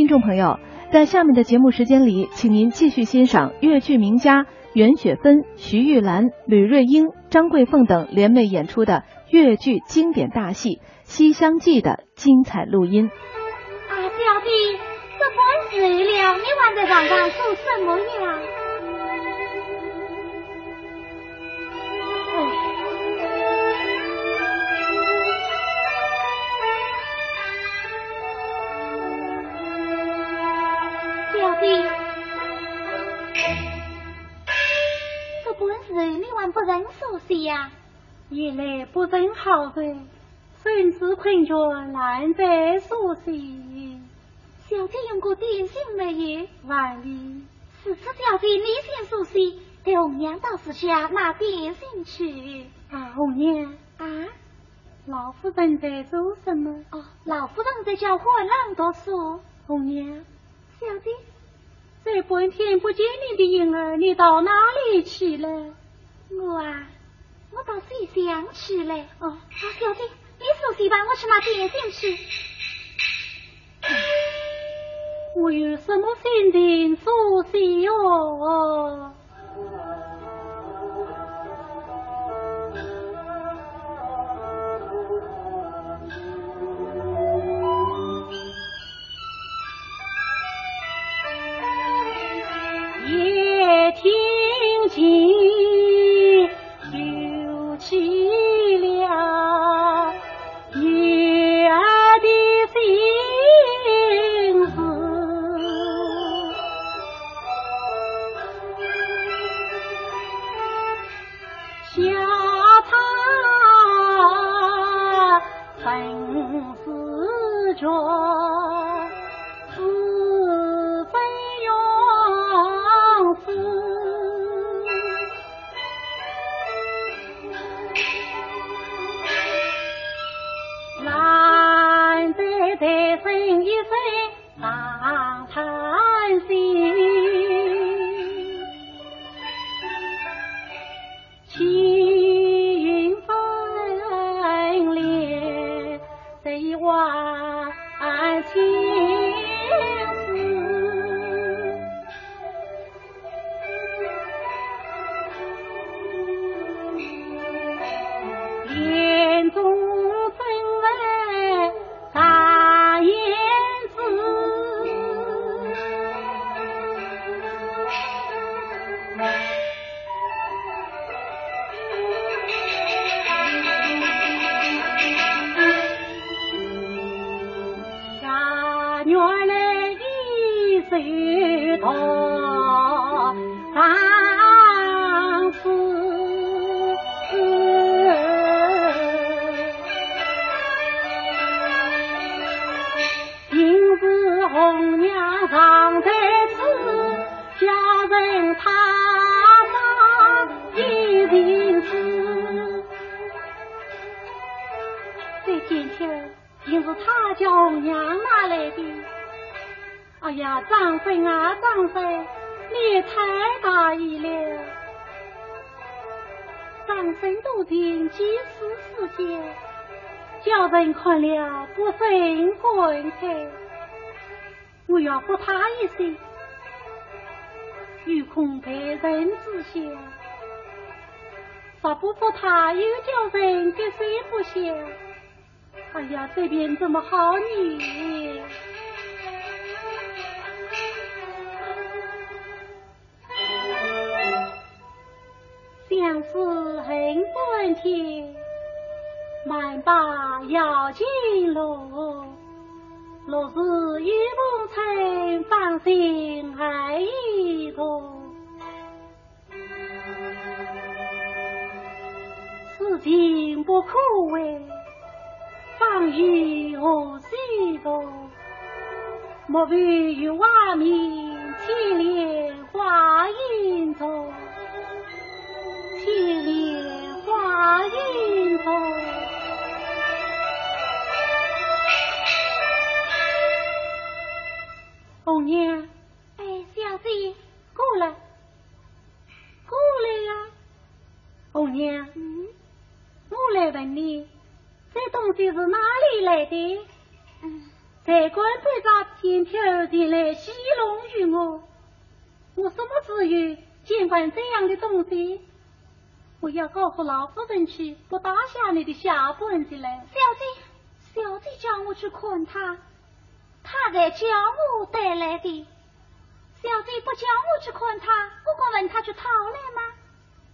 听众朋友，在下面的节目时间里，请您继续欣赏越剧名家袁雪芬、徐玉兰、吕瑞英、张桂凤等联袂演出的越剧经典大戏《西厢记》的精彩录音。啊，小弟，这本日了，你还在床上做什么呀？不认熟悉呀，原来不认好人，甚至困觉难得熟悉。小姐用过点心没有？万里，此次小姐你先熟悉，给红娘到时下拿点心去。啊，红娘啊，老夫人在做什么？哦，老夫人在教花郎读书。红娘，小姐，这半天不见你的影儿，你到哪里去了？我啊，我倒是想吃嘞。哦，小姐，你熟悉吧？我去拿点心去。我有什么心情红娘常在此，叫人他妈一定知。这金钱竟是他叫红娘拿来的。哎呀，张飞啊，张飞，你也太大意了。张飞多定几时事件，叫人看了不胜感慨。我要扶他一些，有空被人知晓；若不扶他，又叫人给谁不晓？哎呀，这边怎么好呢？相思恨关天。慢把要紧路，若是遇不成，放心爱一途。此情不可为，放于何须多？莫非与外面千莲花影中，千莲花影中。红娘，哎，小姐，过来，过来呀！红娘，嗯，我来问你，这东西是哪里来的？嗯，在官队长天天前来戏弄于我，我什么资源监管这样的东西？我要告诉老夫人去，不打下你的下本子来。小姐，小姐叫我去看他，他在叫我带来的。小姐不叫我去看他，我敢问他去讨来吗？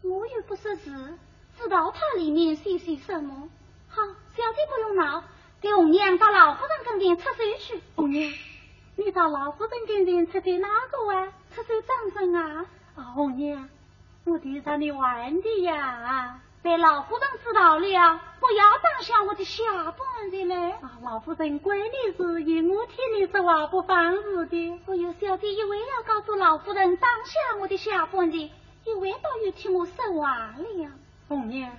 我又不识字，知道他里面写些什么。好，小姐不用闹，给红娘到老夫人跟前出手去。红娘，你到老夫人跟前出手哪个啊？出手张生啊？啊，红娘，我替让你玩的呀。被老夫人知道了，不要当下我的下半的嘞！啊，老夫人管你事业，我替你说话不放肆的。我有小弟，一为要告诉老夫人当下我的下半的，一为倒又替我说话了。红娘，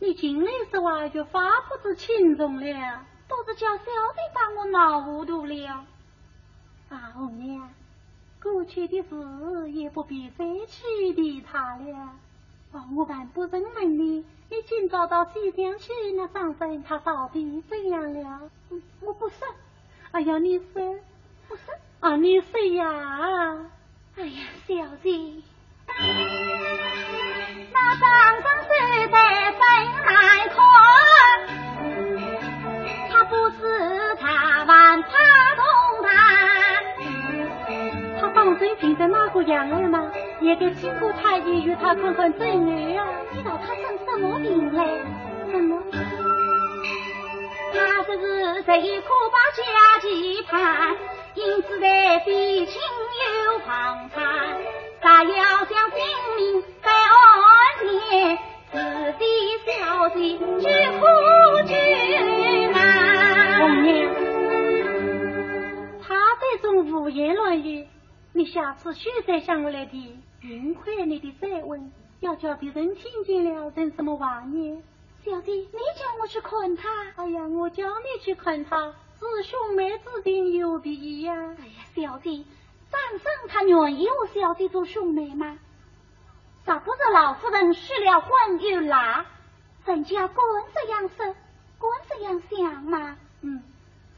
你进来说话就发不知轻重了，都是叫小弟把我闹糊涂了。啊，红娘，过去的事也不必再去提他了。我还不认问你，你今早到西厢去，那张生他到底怎样了？我不说。哎呀，你说，不说。啊，你说呀？哎呀，小姐，那张生是在分来看，他不知他玩他动弹，他当真变得那个样儿吗？也得经过太医与他看看诊啊！知道他生什么病嘞？什么？他这是这一苦把家计盼，因此在比亲又旁参。他要将性命在安年，自己小姐去苦去难。红娘，他这种胡言乱语，你下次许再向我来提。幸亏你的再问，要叫别人听见了，成什么玩意？小姐，你叫我去看他。哎呀，我叫你去看他，是兄妹之间有别呀。哎呀，小姐，张生他愿意我小姐做兄妹吗？咋不是老夫人失了婚又拉，人家管这样说，管这样想嘛？嗯，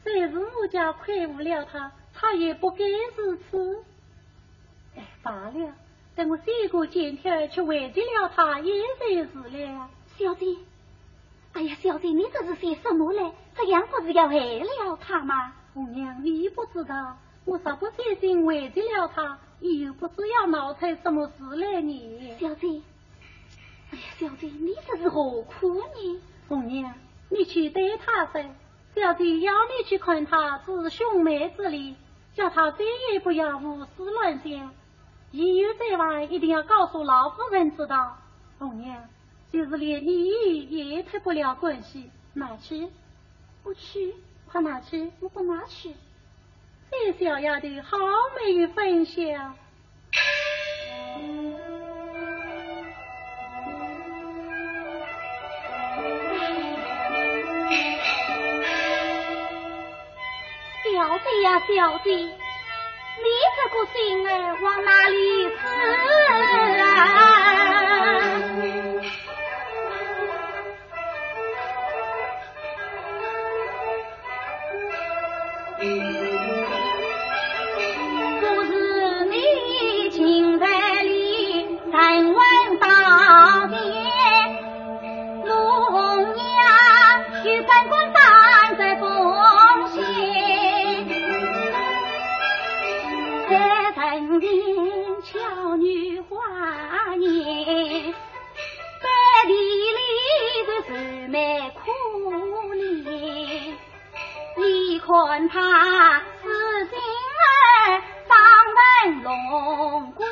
虽是我家亏负了他，他也不该如此。哎，罢了。等我再过检条去慰藉了他，也算是了。小姐，哎呀，小姐，你这是些什么嘞？这样不是要害了他吗？红娘，你不知道，我啥不写信慰藉了他，又不知要闹出什么事来呢？小姐，哎呀，小姐，你这是何苦呢？红娘，你去对他说，小姐要你去看他是兄妹之礼，叫他再也不要胡思乱想。一有在外，一定要告诉老夫人知道。红娘，就是连你也脱不了关系，哪去？不去，跑哪去？我不哪去？这小丫头好没有分晓。小弟呀，小弟。你这个心儿往哪里去？看他此心儿当门龙归，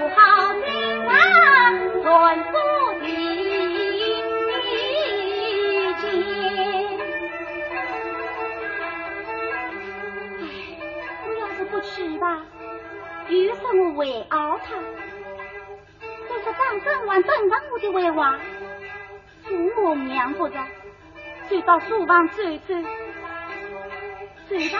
我好心啊传夫的见。哎，我要是不去吧，又说我为傲他；再说张生还等等我的为娃，父母娘不在，就到书房走走。对吧？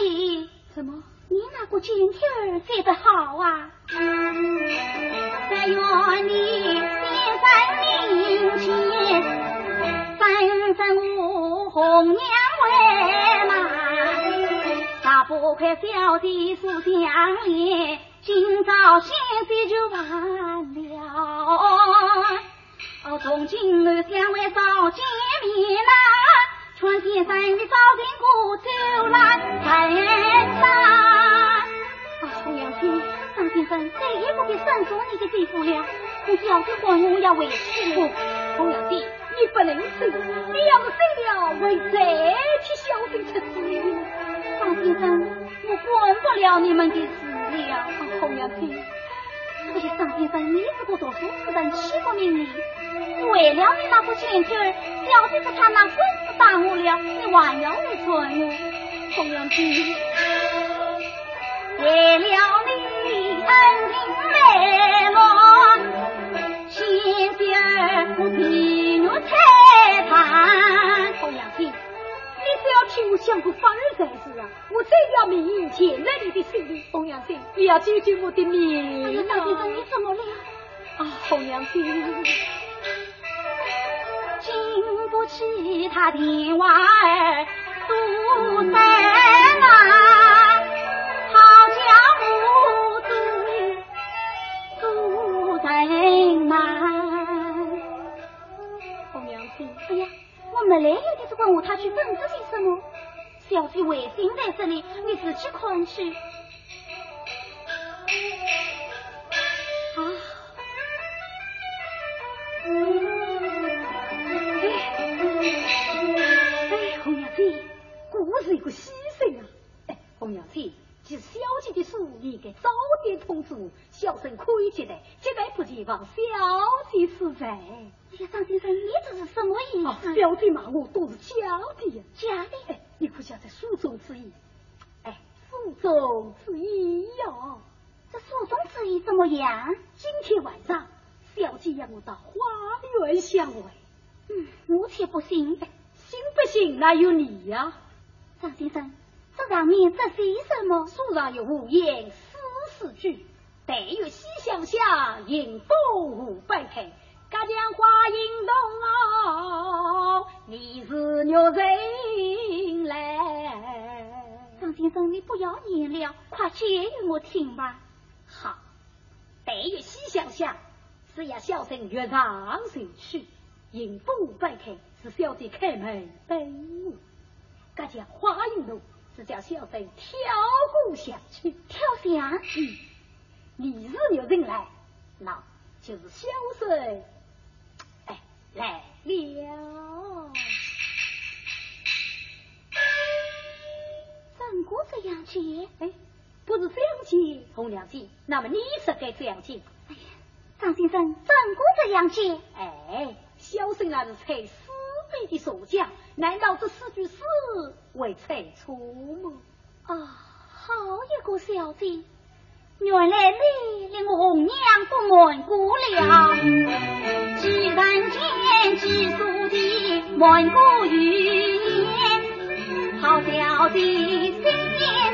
上你，什么？你那个剪贴儿写得好啊！但愿你先生面前，分分我红娘为马，大不快小弟是相恋，今朝先岁就完了。哦，从今后相会少见面呐，春先生你早点过走来看呐。红娘亲，张先生再也不必申诉你的地步了。你小子还我要回去。红娘弟，你不能走，你要是走了，会再替小生出事。张先生，我管不了你们的事了。红娘亲，可是张先生，你这个读书之人，岂不明理？为了你那副钱钱儿，小弟子他那官司打我了，你还要来管我？红娘亲。为了你恩情美梦，先爹儿我替我裁判。红娘亲，你只要替我想个法儿才是啊！我这条命牵在你的手里，红娘亲，你要救救我的命啊！大先生，你怎么了？啊，红娘亲，经不起他的娃儿堵在那。我没来由的就问我他去问这些什么？小姐为心在这里，你自己看去。啊！哎哎，红娘子，果是一个牺牲啊！哎，红娘子，其实小姐的书应该早点通知我，小生可以接待，接待不接防小姐是在。张先生，你这是什么意思？表姐骂我都是假的呀，假的！哎，你可晓得书中之意？哎，书中之意哟，这书中之意怎么样？今天晚上，小姐让我到花园相会。嗯，我却不信。信不信那有你呀？张先生，这上面这写什么？书上有五言四四句：但有西厢下，迎风五百开。家将花影动哦，你是玉人来。张先生，你不要念了，快解与我听吧。好，待月西厢下，是要小生月上谁去？迎风摆开，是小姐开门等我。家将花影动，是叫小生跳过下去。跳下？嗯，你是玉人来，那就是小生。来了，怎过这样接？哎，不是这样接，红娘姐，那么你是该这样接？哎呀，张先生，怎过这样接？哎，小生那是才四辈的所讲，难道这四句诗会猜错吗？啊，好一个小姐！原来你令我红娘不瞒过了，既然见几书的瞒过语言，好小的心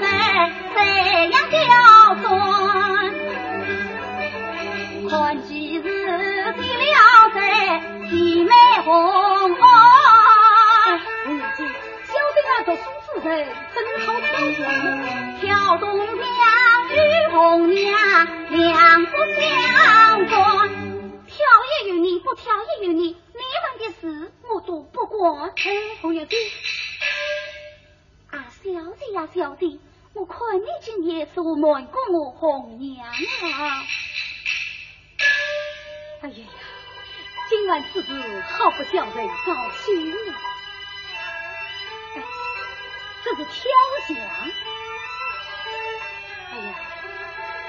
儿怎样刁钻？看几日的了在姐妹红哦，小弟啊，读书之人真好挑挑动娘。与红娘两不相关，挑也有你，不挑也有你，你们的事我都不管。红娘子，啊，小弟呀，小弟，我看你今夜是瞒过我红娘啊！哎呀呀，今晚此事好不叫人高兴啊！这是挑奖。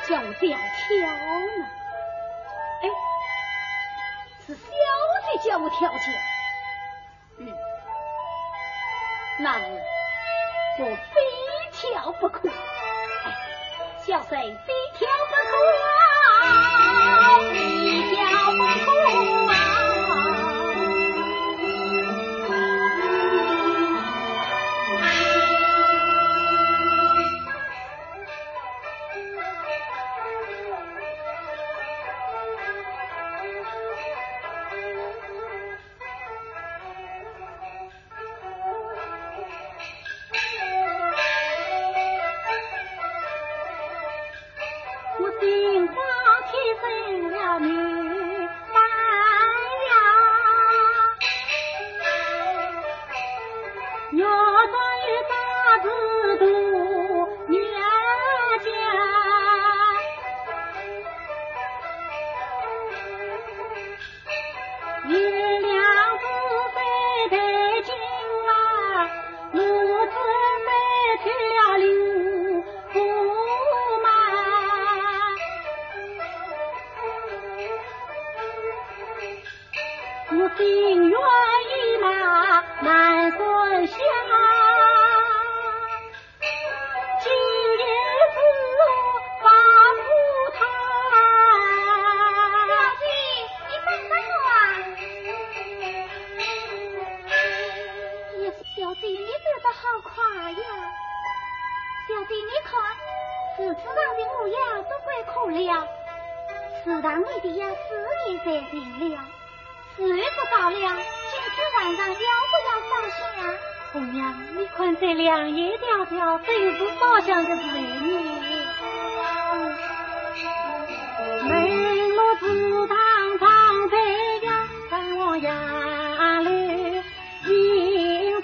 叫我这样挑呢？哎，是小翠叫我挑的。嗯，那是我非挑不可。哎，小翠非挑不可。好像就是你眉目似当初放飞的我眼里殷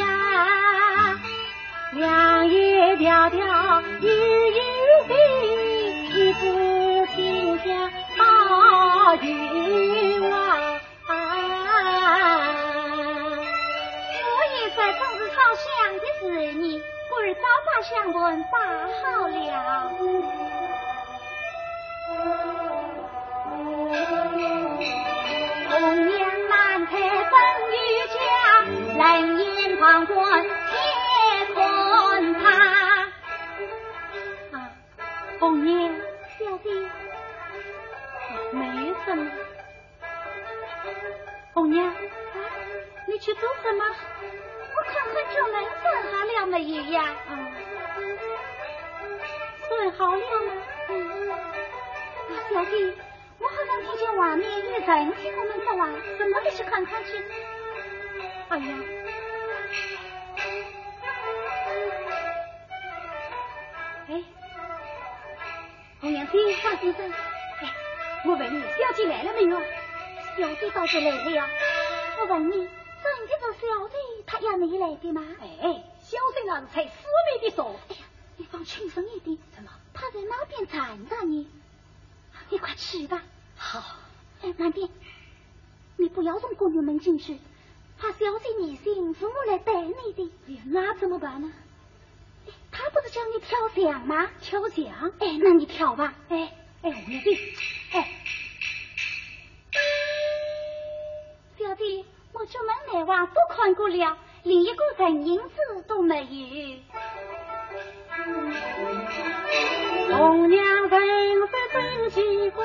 呀两眼挑挑又是谁一支清香抱云外我一说总是好是你。早把香棍打好了。红娘蓝彩凤玉家冷眼旁观天管他啊红娘小弟没什么红娘你去做什么？我们算好了没有呀？嗯，算好了吗？啊、小弟，我好像听见外面有人听我们说话，怎么不去看看去？哎呀！红娘子，王先生，哎，我问你，表姐来了没有？表姐倒是来了呀。我问你，孙这小子，他要你来的吗？哎，小生啊才四面的说。哎呀，你放轻松一点。怎么？他在那边站着呢，你快去吧。好。哎，慢点，你不要从宫女门进去，怕小姐你信父母来逮你的。哎呀，那怎么办呢？他不是叫你跳墙吗？跳墙？哎，那你跳吧。哎哎，我的，哎。出门来往都看过了，连一个人影子都没有。红娘人色真奇怪，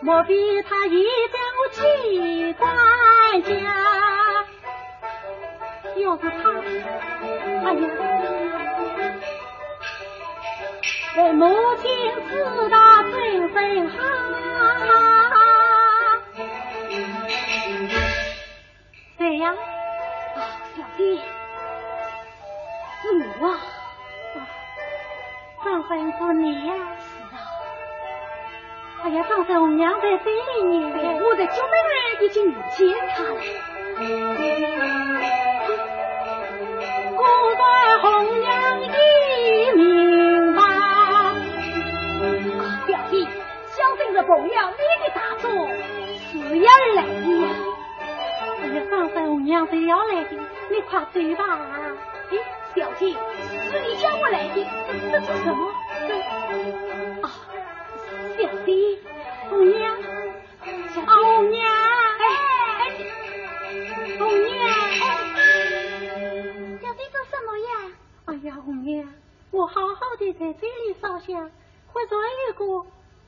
莫非她遇到了奇家？要是她，哎呀，为母亲知道真真好。娘，啊，表弟，是我啊！张文过，你呀，是啊！哎呀，张三红娘在这里呢，我的九妹妹已经遇见他了。我在红娘的名下。表弟，小弟的红娘你的大作，是也来的。你上山红娘是要来的，你快追吧。哎，小姐，是你叫我来的，这做什么？啊，小姐，红娘，红娘，哎哎，红娘，小姐做什么呀？哎呀，红娘，我好好的在这里烧香，快做一个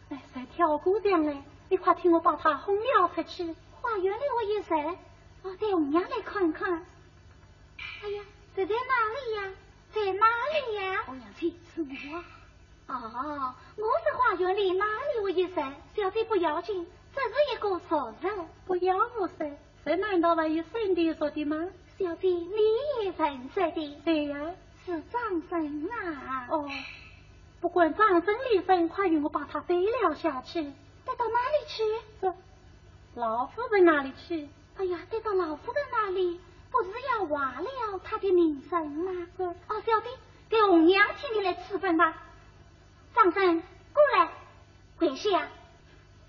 来，谁挑姑娘来？你快替我把她哄了出去，花园里我也在。我带红娘来看看。哎呀，这在哪里呀？在哪里呀？红娘去是我。哦，我是花园里哪里我也在，小姐不要紧，这是一个熟人。不要我噻，这难道还有圣地说的吗？小姐，你也认识的？对呀，是张生啊。哦，不管张生离分，快与我把他背了下去。带到哪里去？这老夫人那里去？哎呀，带到老夫人那里，不是要挖了他的名声吗？哦，小弟，给红娘请你来赐分吧。张生，过来，跪下。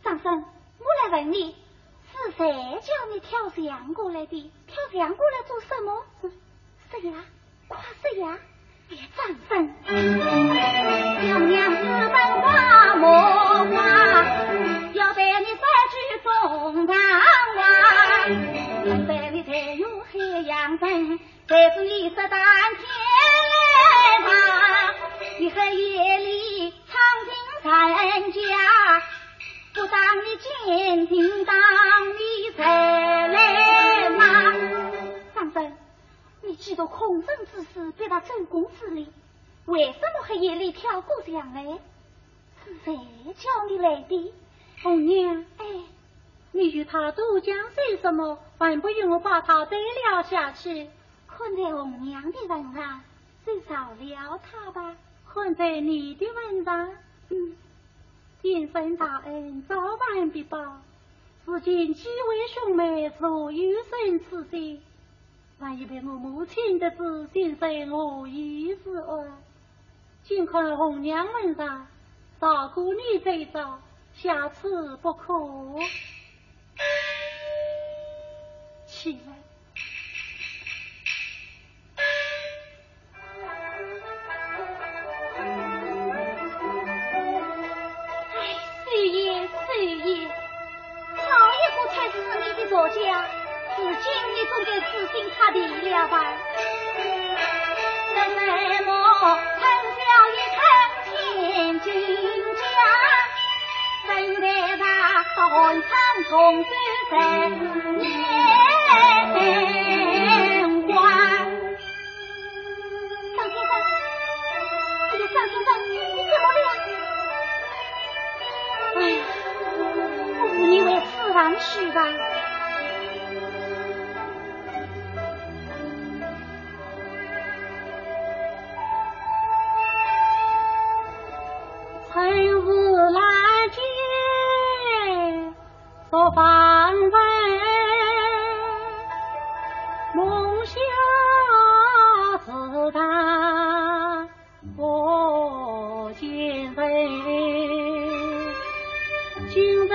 张生，我来问你。是谁叫你跳墙过来的？跳墙过来做什么？是呀，快是呀！别张生，小娘子本花魔花，要带你三句中堂话。现在你才有海洋人，再是一十担天马，你黑夜里藏进人家。不当你见听，当你才来吗？张生，你记得空生之时对他正宫之礼，为什么黑夜里跳过墙来？是谁叫你来的？红娘，哎，你与他渡江是什么？还不与我把他背了下去？看在红娘的份上，就饶了他吧。看在你的份上，嗯。天生大恩，早晚必报。如今几位兄妹若有生此心，万一被我母亲得知，心生我意之恶。尽看红娘门上，照顾你这招，下次不可。起来。作家，如今你总该死心塌地了吧？为什么恨小一成千金家？身在那寒窗重修十张先生，哎呀，张先生，哎呀，我以为死亡去吧。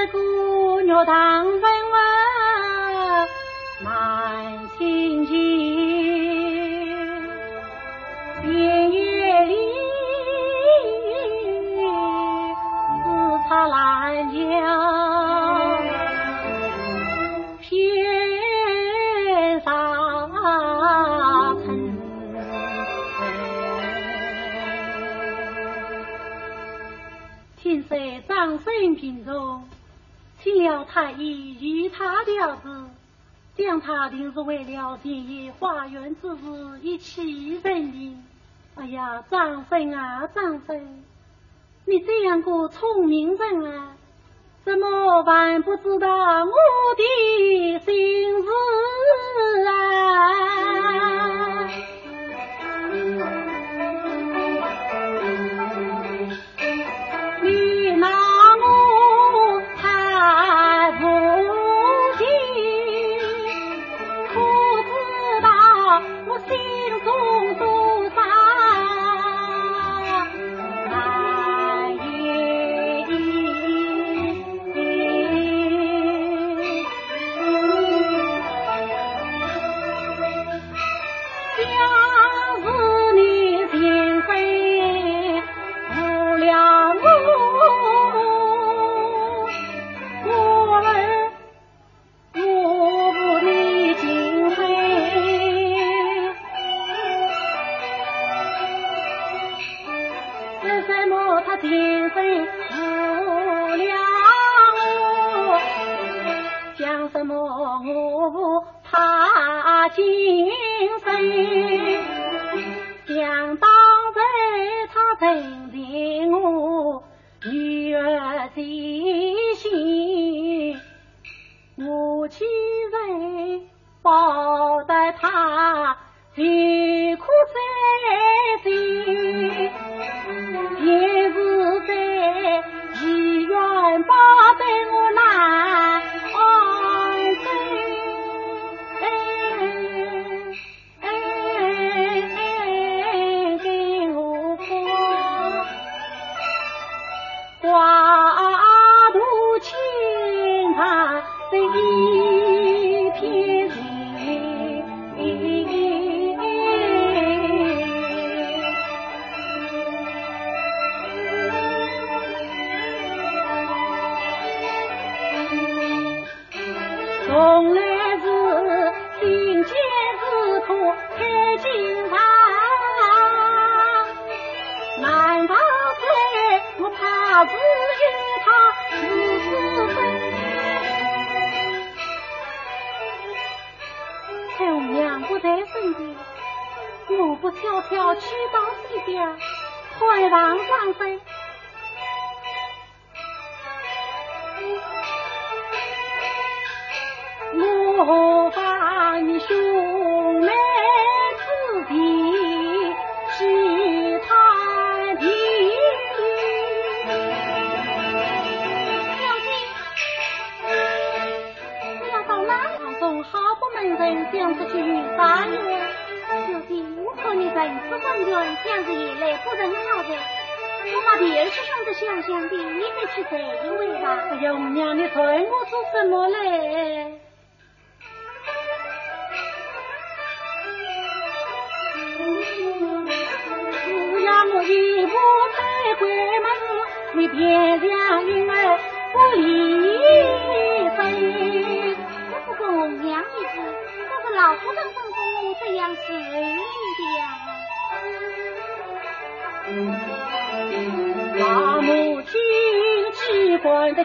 今日姑娘当分问难亲近，请了太医与他了之，将他定是为了田野花园之事一起认定。哎呀，张生啊，张生，你这样个聪明人啊，怎么还不知道我的心事快让上身。我把你兄妹子弟是他的。小姐，不要到那当中好不门人将出去打你。和你人此分远，想日夜来不人好的，我把别人兄弟想想的，你得去这一位吧。哎呀，五娘，你催我做什么嘞？只要我一步迈关门，你别让云儿不离分。不过五娘一子，这是老夫人吩咐我这样 xử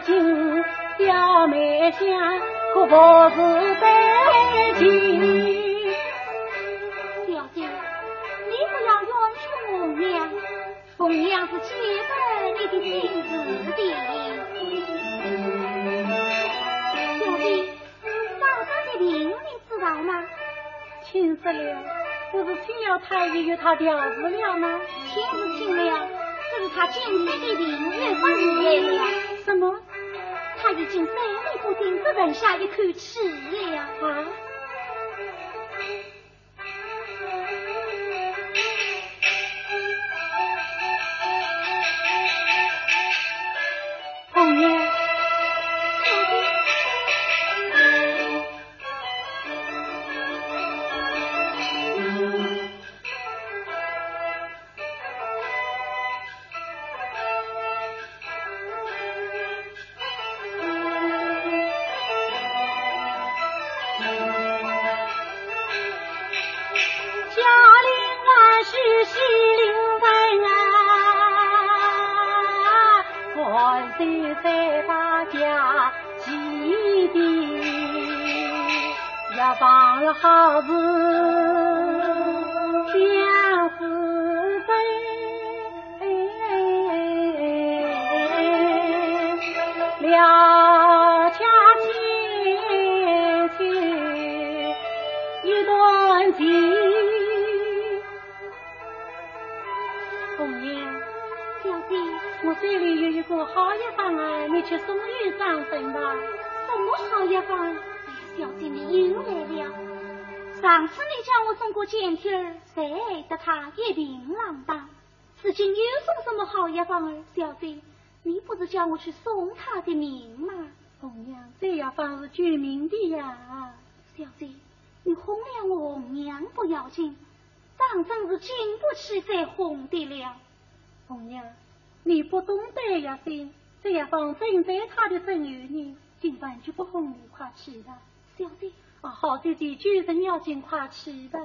气管的紧，小妹想可不是得劲。小姐，你不要冤屈红娘，红娘是记得你的心事的。小姐，嫂嫂的病你知道吗？请死了。不是请了太医与他调治了吗？请是听了，这是他今天的病越发厉害了。什么？他已经三里不定，只剩下一口气了啊！是救命的呀！小姐，你哄了我红娘不要紧，当真是经不起再哄的了。红娘，你不懂得呀，心，这样方正在他的身边呢，今晚就不哄你，快去吧。小姐。好弟弟，主人要尽快去吧。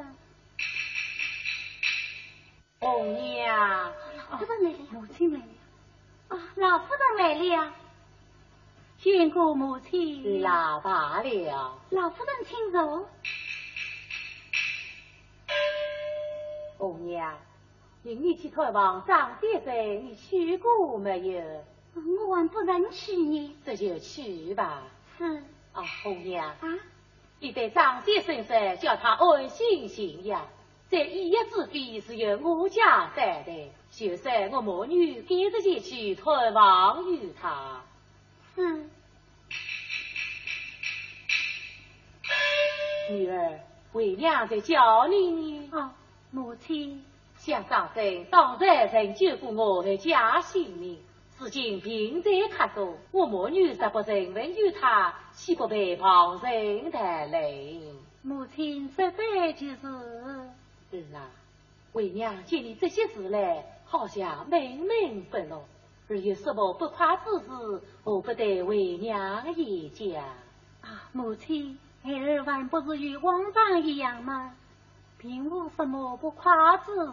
红娘，老夫人来了，母亲来了。啊，老夫人来了。见过母亲。老罢了。老夫人请坐。红娘，明日去探望张先生，你去过没有？我还不能去呢。这就去吧。是。啊，红娘。啊。你对张先生说，叫他安心行呀。这一夜之费是由我家担的，就算我母女赶着前去探望于他。是。女儿，为娘在叫你呢。哦。母亲，想当真当然曾救过我的家性命，如今病在榻中，我母女实不认问有他，岂不被旁人带累？母亲实在就是。是啊，为娘见你这些事来，好像闷闷不乐，而有什么不快之事，我不得为娘言讲。啊，母亲，孩儿还不是与往常一样吗？并无什么不快之事。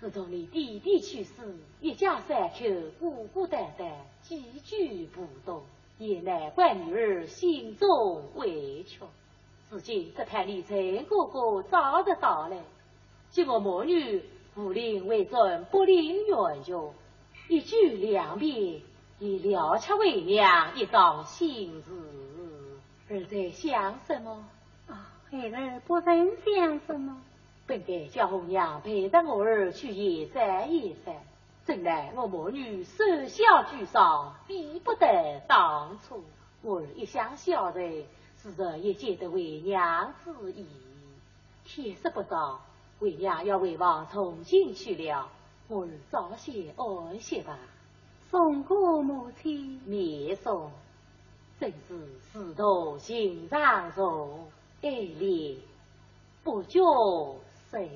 自从你弟弟去世，一家三口孤孤单单，几句不动，也难怪女儿心中委屈。如今这盼你陈哥哥早日到来，叫我母女不领为准，不领冤冤，一举两遍，已了却为娘一桩心事。儿在想什么？孩儿不曾想什么，本该叫红娘陪着我儿去野山野山，怎奈我母女守孝居上，比不得当初。我儿一向孝顺，自然也见得为娘之意。天色不早，为娘要回房重新去了，我是早些安歇吧。送过母亲，免送，真是仕途心上重。爱恋不觉谁？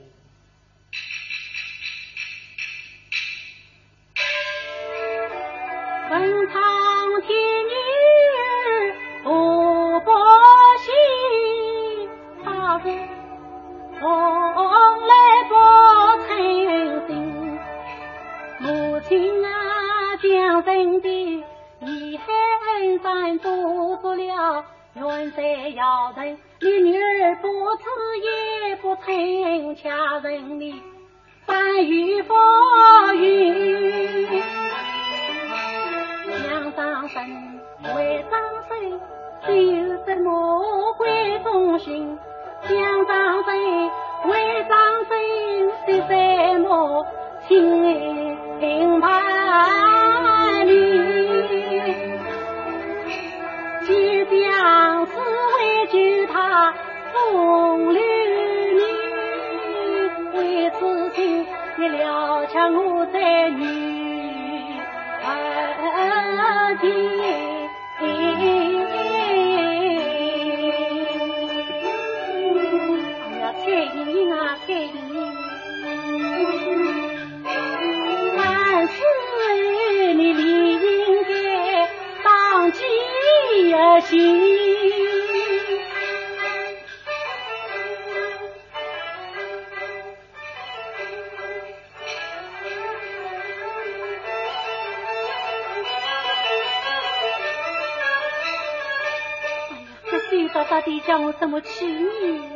了，愿在要人。你女儿不知也不曾嫁人你翻雨覆雨，娘张生为张生，有什么贵重心？娘张生为张生，是什么情伴心。哎呀，这世道到底叫我怎么去呢？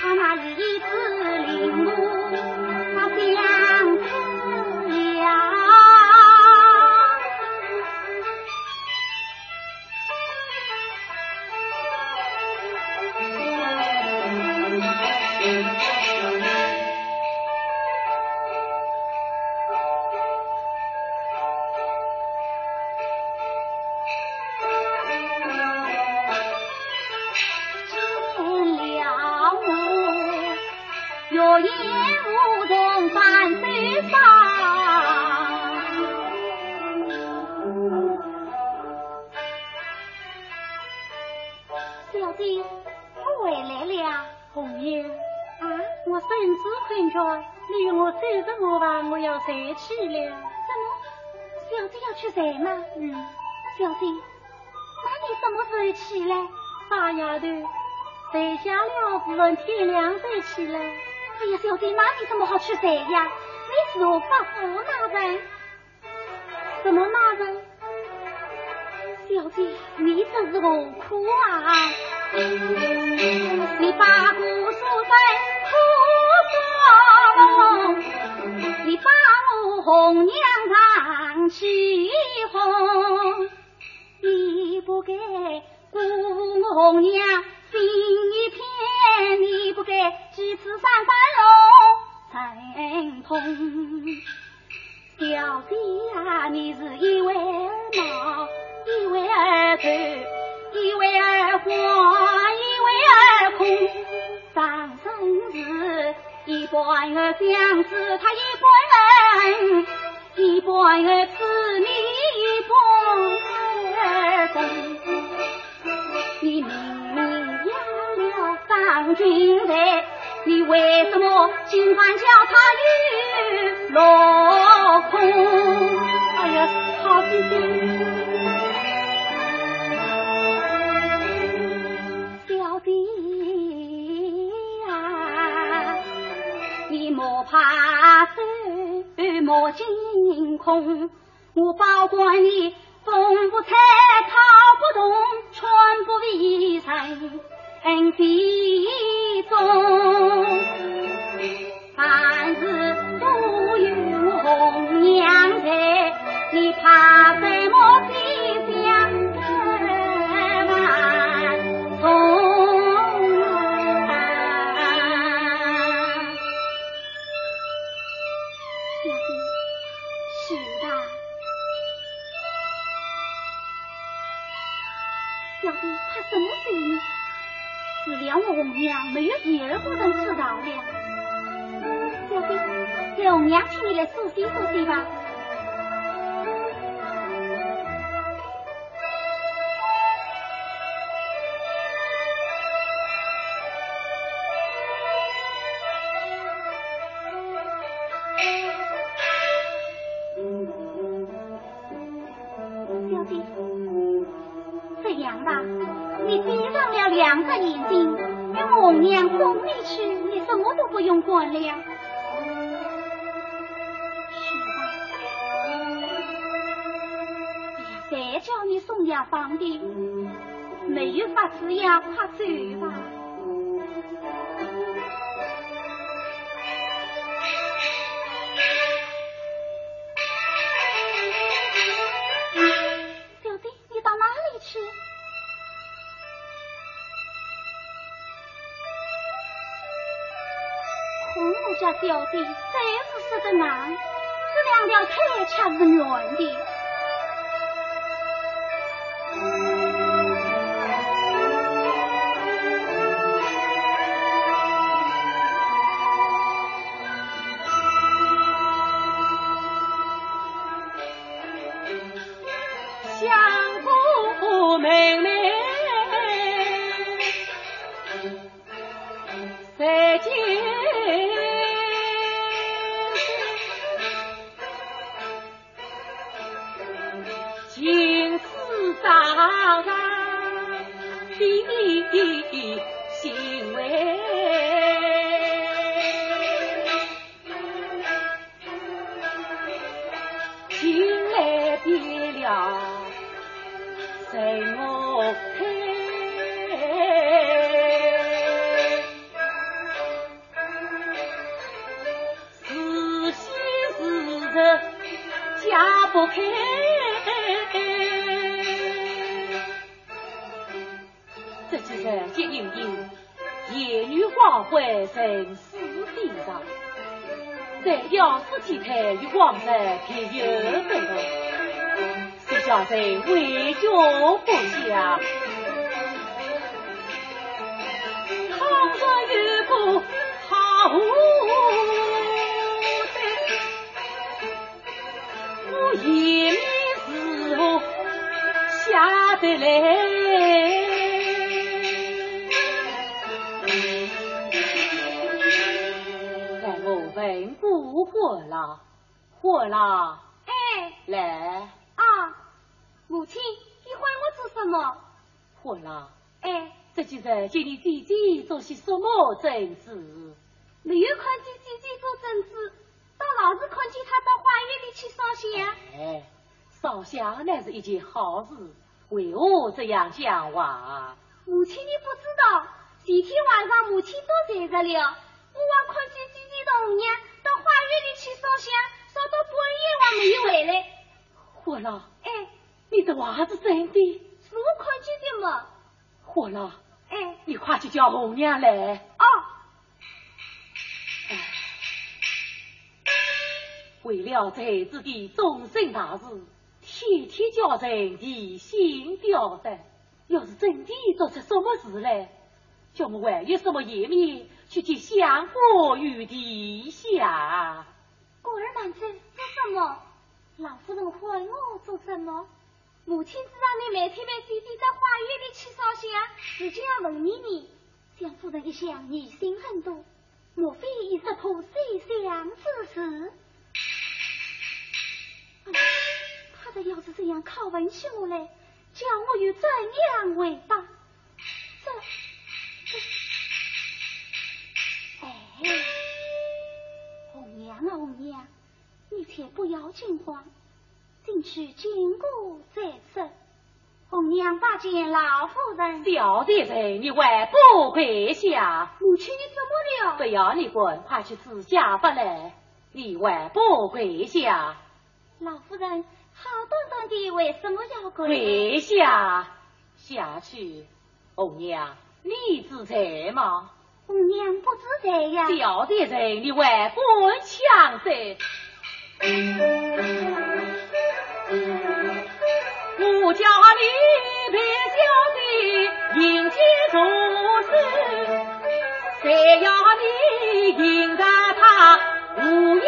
他那日子令我问天亮再起来。哎呀，小姐，那你怎么好去睡呀？你是我发福那人？什么那人？小姐，你这是何苦啊？你把姑说在哭中，你把我红娘当起哄，你不给姑我红娘心一片，你不该几次三番龙神通。小弟呀，你是一位儿一位儿头，一位儿花，一位儿空。上身是一半儿相思，他一半人，一半儿痴迷，一半儿疯。你明了张君才，你为什么今晚叫他与落空？哎呀，好弟弟。莫怕手，莫惊恐，我保管你风不采，草不动，春不为人心中。凡事都有红娘在，你怕什么？红娘没有第二个人知道了，小弟，叫红娘请你来梳洗梳洗吧。小弟，这样吧，你闭上了两个眼睛。红娘送你去，你什么都不用管了。是吧？哎呀，谁叫你送药方的，没有法子呀，快走吧。家小弟虽是死得难，这两条腿却是软的。情来变了，随我开。是喜是愁，解不开。这几日接应应，言语花会成。这样四季台与广来便有门路。谁叫在为救不下，倘若有个好歹，我一面是下得来。火郎，哎，来，啊，母亲，你唤我做什么？火郎，哎，这几日叫你姐姐做些什么正事？没有看见姐姐做正事，倒老是看见她到花园里去烧香。哎，烧香乃是一件好事，为何这样讲话？母亲，你不知道，前天晚上母亲都在着了，我还看见姐姐同娘到花园里去烧香，烧到半夜还没有回来。火了，哎，你的娃子真的？是我看见的嘛。火了，哎，你快去叫红娘来。哦。为了在子的终身大事，天天叫人提心吊胆。要是真的做出什么事来，叫我还有什么颜面去见相国与殿下？果儿满在做什么？老夫人唤我做什么？母亲知道你每天每姐姐在花园里去烧香，是就要问你呢。相夫人一向疑心很多，莫非已是婆媳相之事？他这要是这样拷问起我来，叫我又怎样回答？这这……哎，啊，红娘，你且不要惊慌，进去见过再说。红娘拜见老夫人。小的人，你还不跪下？母亲，你怎么了？不要你滚，快去自家不来。你还不跪下？老夫人，好端端的，为什么要跪？跪下，下去。红娘，你自在吗？红娘不知在呀。小的人，你还不强噻？我叫你别小的迎接主事，再要你迎着他无影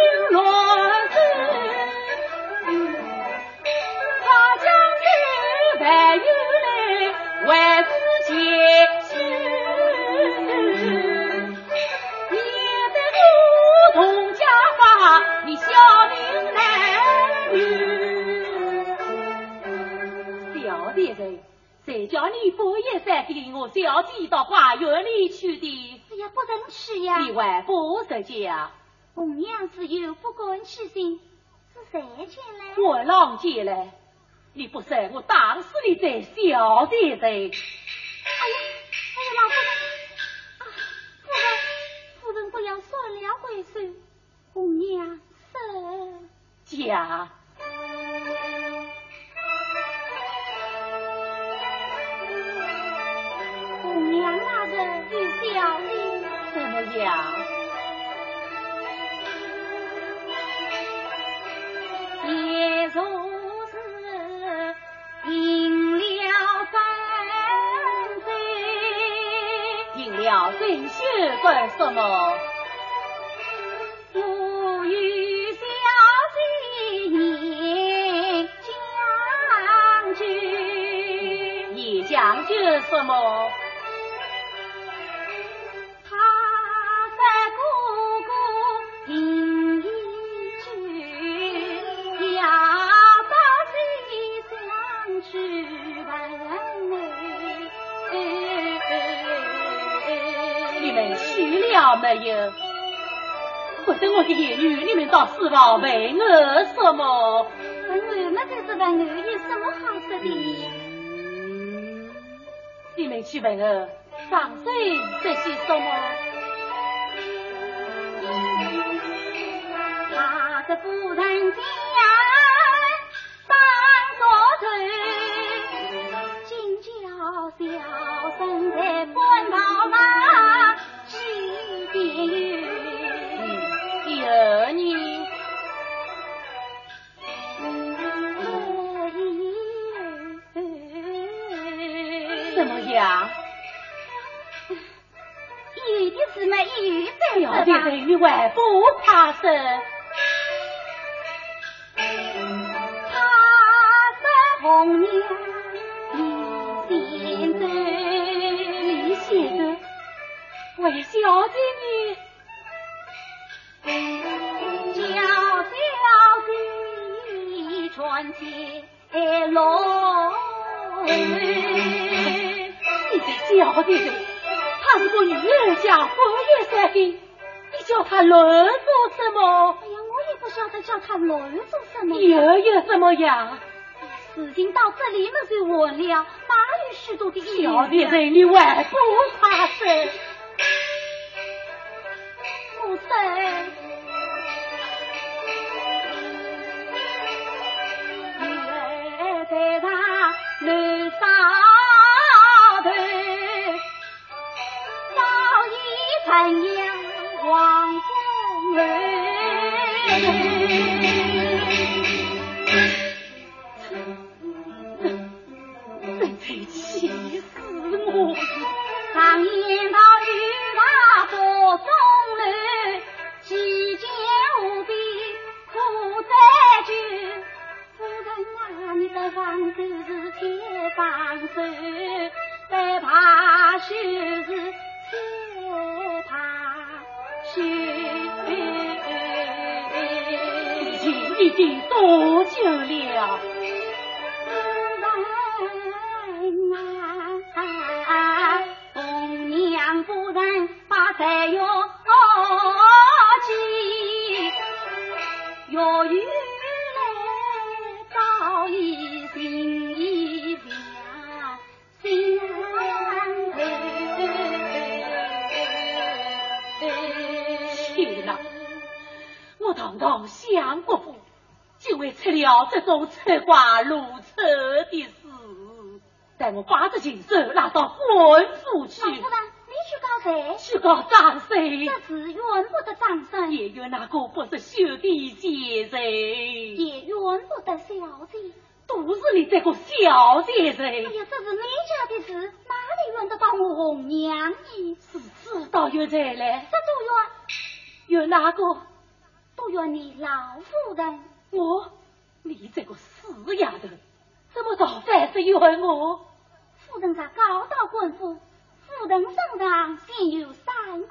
你半夜三更我小姐到花园里去的？是呀，不能去呀！你还不识家？红娘子又不敢去信，是谁去了？我郎姐嘞，你不识我打死你这小的们去了没有？不等我的言语，你们到四房问我什么？问我们在这问我有什么好说的？你们去问我上岁这些什么？他的夫人家当着头，今叫小生在官道上是嘛，有的小的人，你还不怕生？他是红娘李先生，李先生，为小的你。叫万劫落。你这小的女儿月三金，你叫他乱做什么？哎呀，我也不晓得叫他乱做什么。又有什么呀？事情到这里了就完了，哪有许多的小的人，你还不怕死？母亲。小姐人。哎呀，这是你家的事，哪里怨得到我红娘呢？是知道有谁嘞？这都怨，有哪个？都怨你老夫人。我。你这个死丫头，怎么倒反是怨我？夫人在高道官府，夫人身上竟有三个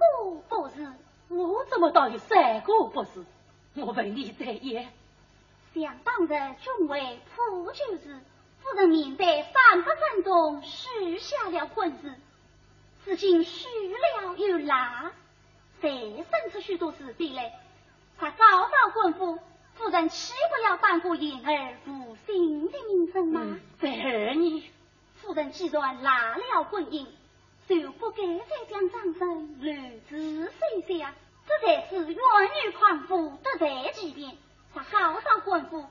不是，我怎么倒有三个不是？我问你再言。想当日君为普救时，夫人面对三百分钟许下了婚事，至今许了又拉，再生出许多事弊来，他高道官府。夫人岂不要颁布言儿负心的名声吗？在儿女，夫人既然拉了婚姻，就不该再将张生乱子生下，这才是冤女狂夫得罪几遍。他好到官府，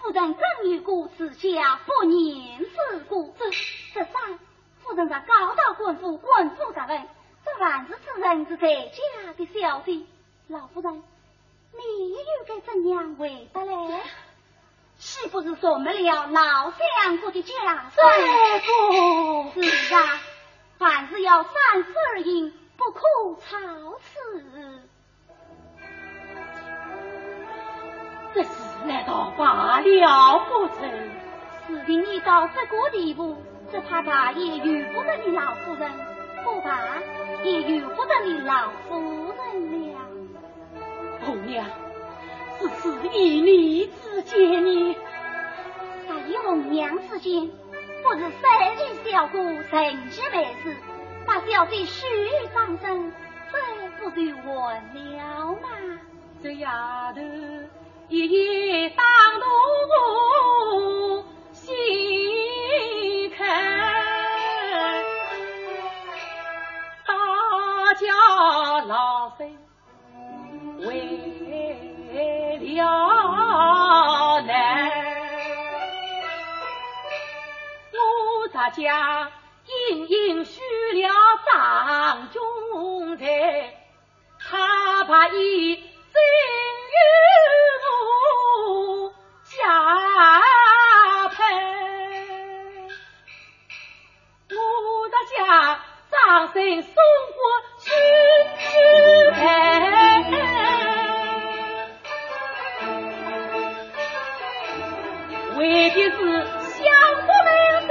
夫人正有过此家不念此过。这这三，夫人在高到官府，官府责问，这凡是此人是在家的小弟，老夫人。你又该怎样回答嘞？岂不是说没了老相国的家生？是啊，凡事要三思而行，不可超此。这事难道罢了不成？事情已到这个地步，只怕他也由不得你老夫人，不怕也由不得你老夫人了。红娘，此事一你之间呢？在与红娘之间，不是三日小姑成结美事，把小姐许张生，这不就完了吗？这丫头一夜当奴心开，大家老身。为了难，我咱家隐隐许了张中才，他把一真与下配，我的家张生送过去去为的是相夫难分，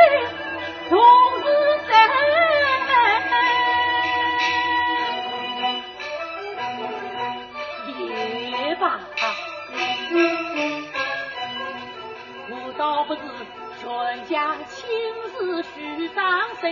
同是要不是全家亲事，树上生。